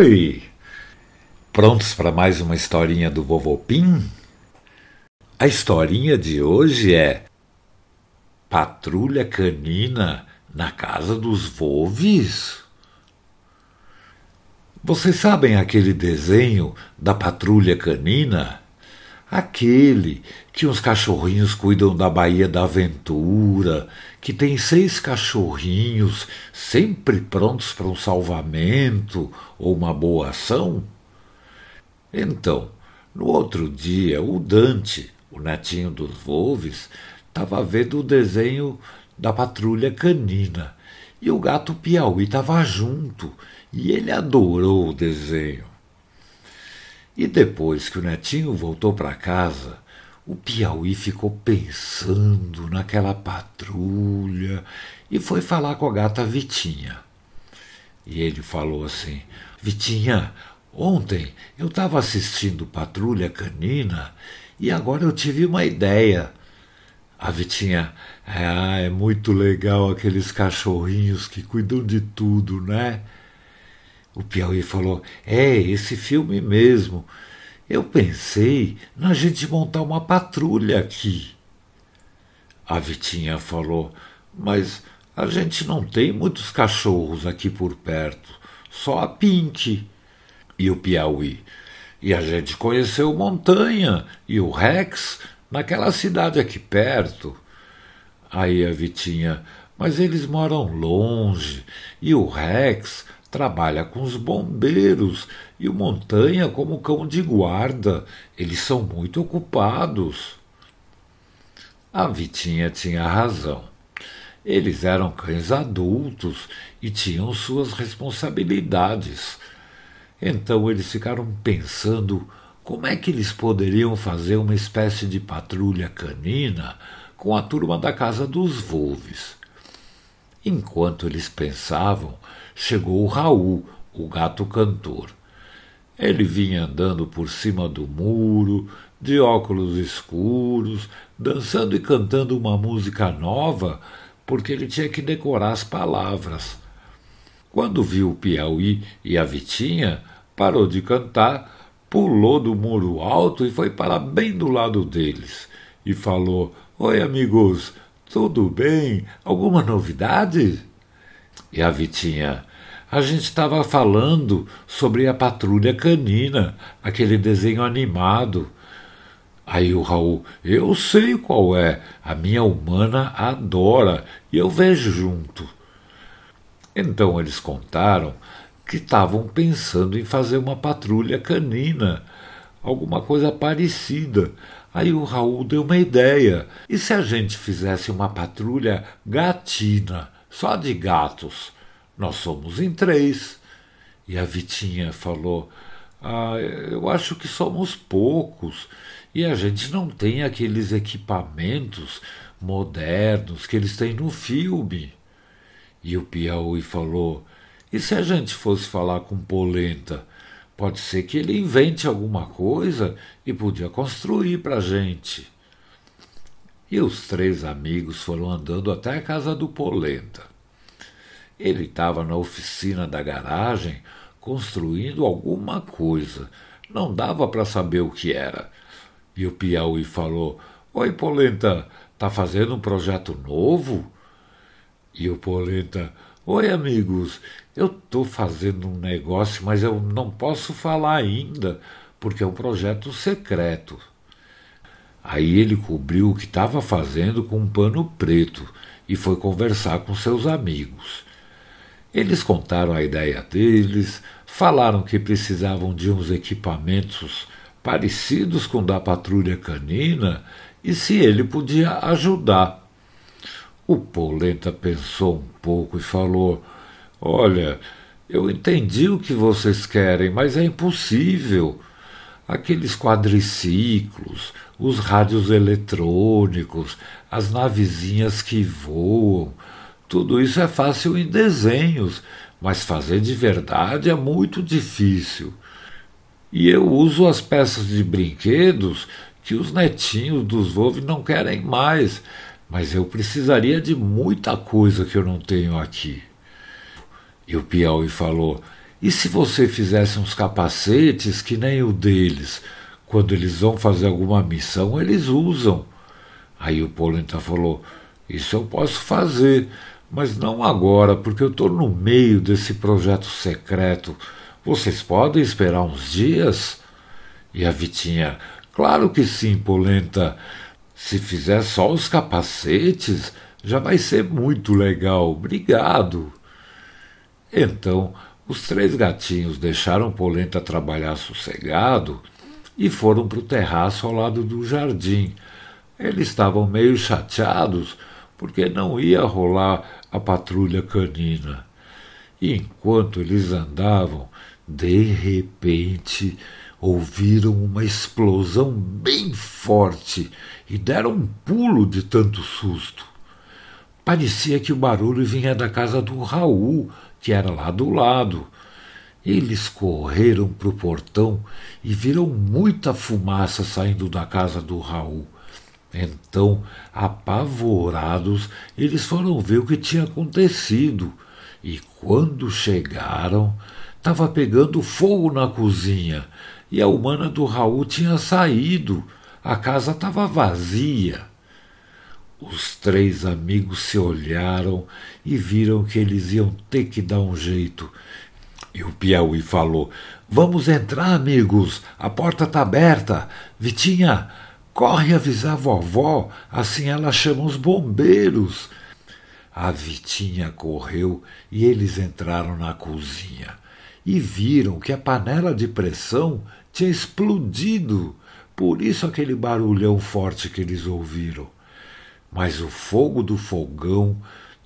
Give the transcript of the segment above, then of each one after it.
Oi! Prontos para mais uma historinha do Vovô Pim? A historinha de hoje é Patrulha Canina na Casa dos Volves? Vocês sabem aquele desenho da Patrulha Canina? Aquele que uns cachorrinhos cuidam da Baía da Aventura, que tem seis cachorrinhos sempre prontos para um salvamento ou uma boa ação? Então, no outro dia, o Dante, o netinho dos Volves, estava vendo o desenho da patrulha canina e o gato Piauí estava junto e ele adorou o desenho. E depois que o netinho voltou para casa, o Piauí ficou pensando naquela patrulha e foi falar com a gata Vitinha. E ele falou assim: Vitinha, ontem eu estava assistindo Patrulha Canina e agora eu tive uma ideia. A Vitinha, ah, é muito legal aqueles cachorrinhos que cuidam de tudo, né? O Piauí falou: É, esse filme mesmo. Eu pensei na gente montar uma patrulha aqui. A Vitinha falou: Mas a gente não tem muitos cachorros aqui por perto, só a Pink. E o Piauí: E a gente conheceu Montanha e o Rex naquela cidade aqui perto. Aí a Vitinha: Mas eles moram longe e o Rex trabalha com os bombeiros e o Montanha como cão de guarda. Eles são muito ocupados. A Vitinha tinha razão. Eles eram cães adultos e tinham suas responsabilidades. Então eles ficaram pensando como é que eles poderiam fazer uma espécie de patrulha canina com a turma da casa dos Volves. Enquanto eles pensavam, chegou Raul, o gato cantor. Ele vinha andando por cima do muro, de óculos escuros, dançando e cantando uma música nova, porque ele tinha que decorar as palavras. Quando viu o Piauí e a Vitinha, parou de cantar, pulou do muro alto e foi parar bem do lado deles. E falou: Oi, amigos, tudo bem? Alguma novidade? E a Vitinha, a gente estava falando sobre a patrulha canina, aquele desenho animado. Aí o Raul, eu sei qual é, a minha humana adora e eu vejo junto. Então eles contaram que estavam pensando em fazer uma patrulha canina, alguma coisa parecida. Aí o Raul deu uma ideia. E se a gente fizesse uma patrulha gatina, só de gatos? Nós somos em três. E a Vitinha falou: Ah, eu acho que somos poucos e a gente não tem aqueles equipamentos modernos que eles têm no filme. E o Piauí falou: E se a gente fosse falar com Polenta? Pode ser que ele invente alguma coisa e podia construir para a gente. E os três amigos foram andando até a casa do Polenta. Ele estava na oficina da garagem construindo alguma coisa. Não dava para saber o que era. E o Piauí falou: Oi, Polenta, tá fazendo um projeto novo? E o Polenta: Oi, amigos, eu estou fazendo um negócio, mas eu não posso falar ainda, porque é um projeto secreto. Aí ele cobriu o que estava fazendo com um pano preto e foi conversar com seus amigos. Eles contaram a ideia deles, falaram que precisavam de uns equipamentos parecidos com o da patrulha canina e se ele podia ajudar. O Polenta pensou um pouco e falou: Olha, eu entendi o que vocês querem, mas é impossível. Aqueles quadriciclos, os rádios eletrônicos, as navezinhas que voam, tudo isso é fácil em desenhos, mas fazer de verdade é muito difícil. E eu uso as peças de brinquedos que os netinhos dos Volve não querem mais, mas eu precisaria de muita coisa que eu não tenho aqui. E o Piauí falou: E se você fizesse uns capacetes que nem o deles? Quando eles vão fazer alguma missão, eles usam. Aí o Polenta falou: Isso eu posso fazer, mas não agora, porque eu estou no meio desse projeto secreto. Vocês podem esperar uns dias? E a Vitinha: Claro que sim, Polenta. Se fizer só os capacetes, já vai ser muito legal. Obrigado. Então, os três gatinhos deixaram Polenta trabalhar sossegado e foram para o terraço ao lado do jardim. Eles estavam meio chateados porque não ia rolar a patrulha canina. E enquanto eles andavam, de repente ouviram uma explosão bem forte e deram um pulo de tanto susto. Parecia que o barulho vinha da casa do Raul, que era lá do lado. Eles correram para o portão e viram muita fumaça saindo da casa do Raul. Então, apavorados, eles foram ver o que tinha acontecido. E quando chegaram, estava pegando fogo na cozinha e a humana do Raul tinha saído. A casa estava vazia. Os três amigos se olharam e viram que eles iam ter que dar um jeito. E o Piauí falou: Vamos entrar, amigos, a porta está aberta. Vitinha, corre avisar a vovó, assim ela chama os bombeiros. A Vitinha correu e eles entraram na cozinha e viram que a panela de pressão tinha explodido. Por isso aquele barulhão forte que eles ouviram mas o fogo do fogão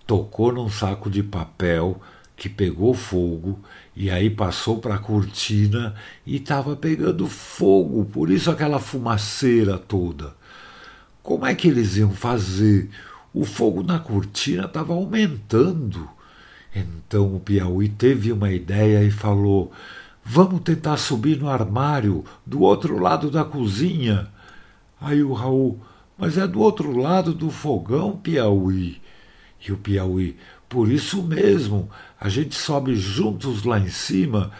tocou num saco de papel que pegou fogo e aí passou para a cortina e estava pegando fogo, por isso aquela fumaceira toda. Como é que eles iam fazer? O fogo na cortina estava aumentando. Então o Piauí teve uma ideia e falou: Vamos tentar subir no armário do outro lado da cozinha. Aí o Raul mas é do outro lado do fogão, Piauí. E o Piauí, por isso mesmo, a gente sobe juntos lá em cima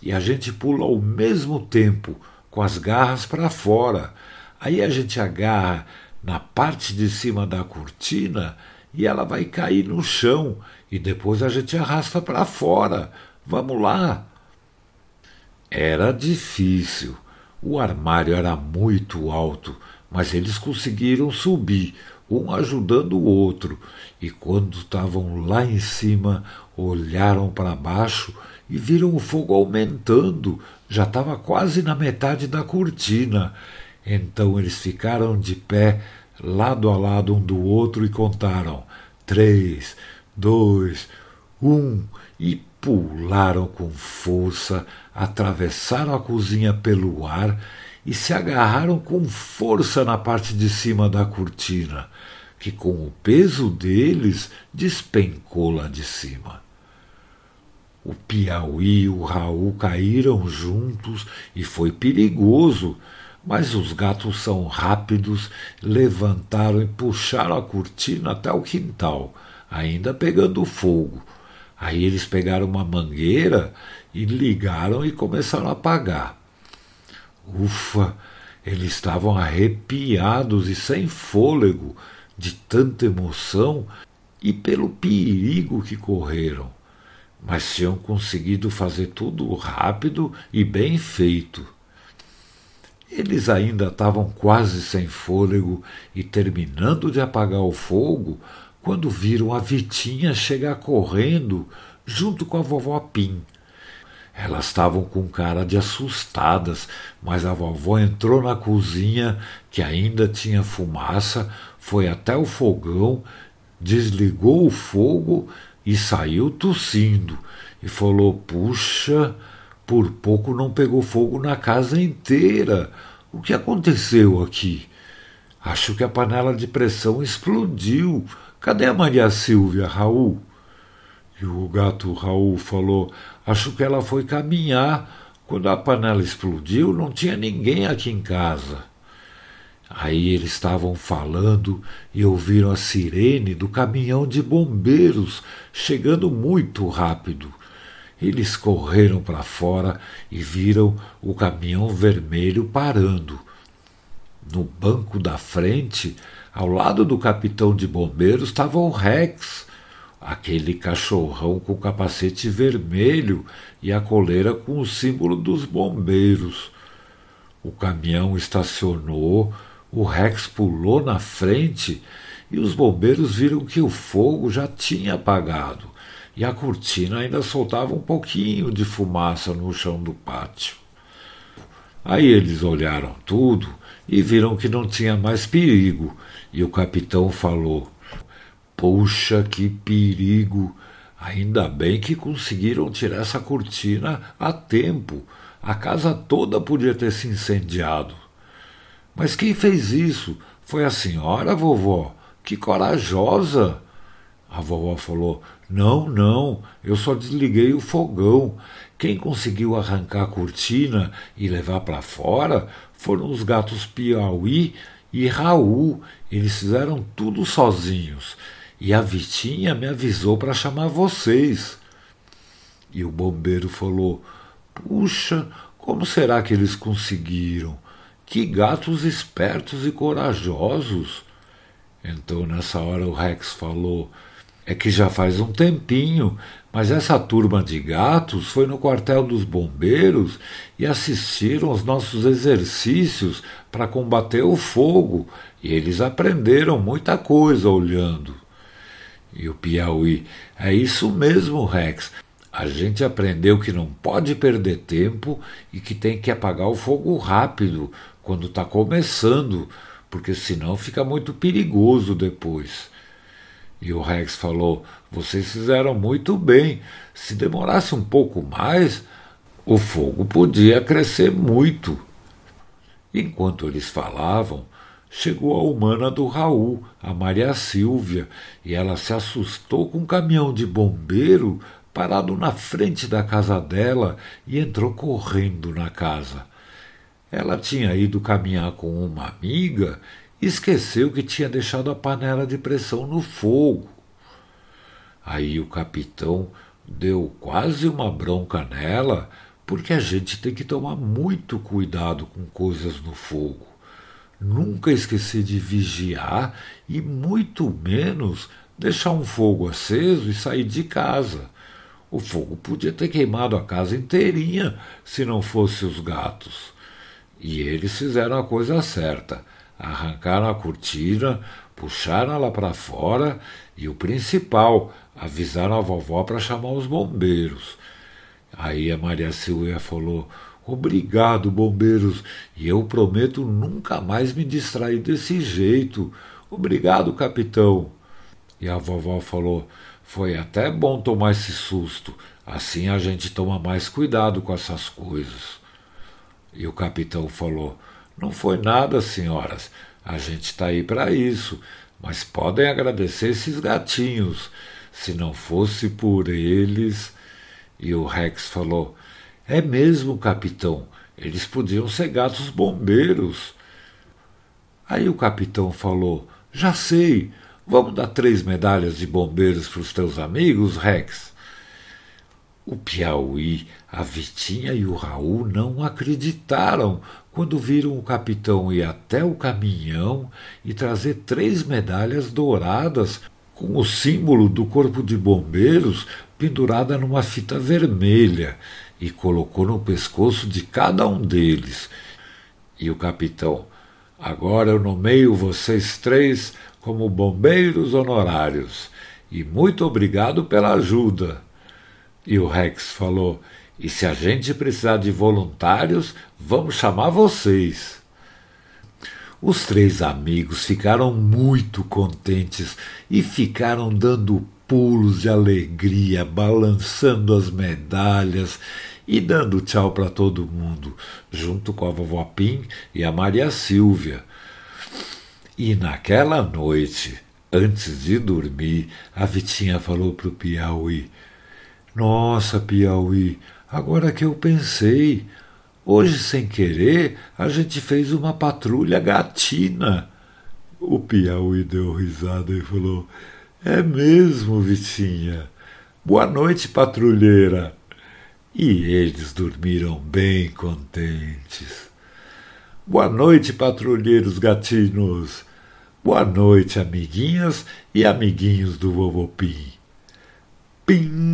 e a gente pula ao mesmo tempo, com as garras para fora. Aí a gente agarra na parte de cima da cortina e ela vai cair no chão e depois a gente arrasta para fora. Vamos lá. Era difícil. O armário era muito alto mas eles conseguiram subir, um ajudando o outro, e quando estavam lá em cima, olharam para baixo e viram o fogo aumentando, já estava quase na metade da cortina. Então eles ficaram de pé, lado a lado um do outro, e contaram: três, dois, um, e pularam com força, atravessaram a cozinha pelo ar e se agarraram com força na parte de cima da cortina, que com o peso deles despencou lá de cima. O Piauí e o Raul caíram juntos e foi perigoso, mas os gatos são rápidos, levantaram e puxaram a cortina até o quintal, ainda pegando fogo. Aí eles pegaram uma mangueira e ligaram e começaram a apagar. Ufa! Eles estavam arrepiados e sem fôlego de tanta emoção e pelo perigo que correram. Mas tinham conseguido fazer tudo rápido e bem feito. Eles ainda estavam quase sem fôlego e terminando de apagar o fogo quando viram a Vitinha chegar correndo junto com a vovó Pim. Elas estavam com cara de assustadas, mas a vovó entrou na cozinha, que ainda tinha fumaça, foi até o fogão, desligou o fogo e saiu tossindo. E falou: Puxa, por pouco não pegou fogo na casa inteira. O que aconteceu aqui? Acho que a panela de pressão explodiu. Cadê a Maria Silvia, Raul? E o gato Raul falou: Acho que ela foi caminhar. Quando a panela explodiu, não tinha ninguém aqui em casa. Aí eles estavam falando e ouviram a sirene do caminhão de bombeiros chegando muito rápido. Eles correram para fora e viram o caminhão vermelho parando. No banco da frente, ao lado do capitão de bombeiros, estava o Rex, aquele cachorrão com o capacete vermelho e a coleira com o símbolo dos bombeiros. O caminhão estacionou, o Rex pulou na frente e os bombeiros viram que o fogo já tinha apagado e a cortina ainda soltava um pouquinho de fumaça no chão do pátio. Aí eles olharam tudo e viram que não tinha mais perigo, e o capitão falou: Puxa, que perigo! Ainda bem que conseguiram tirar essa cortina a tempo. A casa toda podia ter se incendiado. Mas quem fez isso? Foi a senhora, vovó? Que corajosa! A vovó falou: Não, não, eu só desliguei o fogão. Quem conseguiu arrancar a cortina e levar para fora foram os gatos Piauí e Raul. Eles fizeram tudo sozinhos. E a Vitinha me avisou para chamar vocês. E o bombeiro falou: Puxa, como será que eles conseguiram? Que gatos espertos e corajosos! Então, nessa hora, o Rex falou: é que já faz um tempinho, mas essa turma de gatos foi no quartel dos bombeiros e assistiram aos nossos exercícios para combater o fogo, e eles aprenderam muita coisa olhando. E o Piauí, é isso mesmo, Rex. A gente aprendeu que não pode perder tempo e que tem que apagar o fogo rápido, quando está começando, porque senão fica muito perigoso depois. E o Rex falou: Vocês fizeram muito bem. Se demorasse um pouco mais, o fogo podia crescer muito. Enquanto eles falavam, chegou a humana do Raul, a Maria Silvia, e ela se assustou com um caminhão de bombeiro parado na frente da casa dela e entrou correndo na casa. Ela tinha ido caminhar com uma amiga esqueceu que tinha deixado a panela de pressão no fogo. Aí o capitão deu quase uma bronca nela, porque a gente tem que tomar muito cuidado com coisas no fogo. Nunca esquecer de vigiar e muito menos deixar um fogo aceso e sair de casa. O fogo podia ter queimado a casa inteirinha se não fosse os gatos. E eles fizeram a coisa certa arrancaram a cortina, puxaram ela para fora e o principal, avisaram a vovó para chamar os bombeiros. Aí a Maria Silvia falou: Obrigado, bombeiros, e eu prometo nunca mais me distrair desse jeito. Obrigado, capitão. E a vovó falou: Foi até bom tomar esse susto, assim a gente toma mais cuidado com essas coisas. E o capitão falou: não foi nada, senhoras. A gente está aí para isso. Mas podem agradecer esses gatinhos. Se não fosse por eles. E o Rex falou: É mesmo, capitão. Eles podiam ser gatos bombeiros. Aí o capitão falou: Já sei. Vamos dar três medalhas de bombeiros para os teus amigos, Rex? O Piauí, a Vitinha e o Raul não acreditaram quando viram o capitão ir até o caminhão e trazer três medalhas douradas com o símbolo do Corpo de Bombeiros pendurada numa fita vermelha e colocou no pescoço de cada um deles. E o capitão: Agora eu nomeio vocês três como bombeiros honorários e muito obrigado pela ajuda. E o Rex falou: E se a gente precisar de voluntários, vamos chamar vocês. Os três amigos ficaram muito contentes e ficaram dando pulos de alegria, balançando as medalhas e dando tchau para todo mundo, junto com a vovó Pim e a Maria Silvia. E naquela noite, antes de dormir, a Vitinha falou para o Piauí: nossa, Piauí, agora que eu pensei, hoje sem querer a gente fez uma patrulha gatina. O Piauí deu risada e falou: É mesmo, Vitinha. Boa noite, patrulheira. e eles dormiram bem contentes. Boa noite, patrulheiros gatinos. Boa noite, amiguinhas e amiguinhos do Vovô Pim. Pim!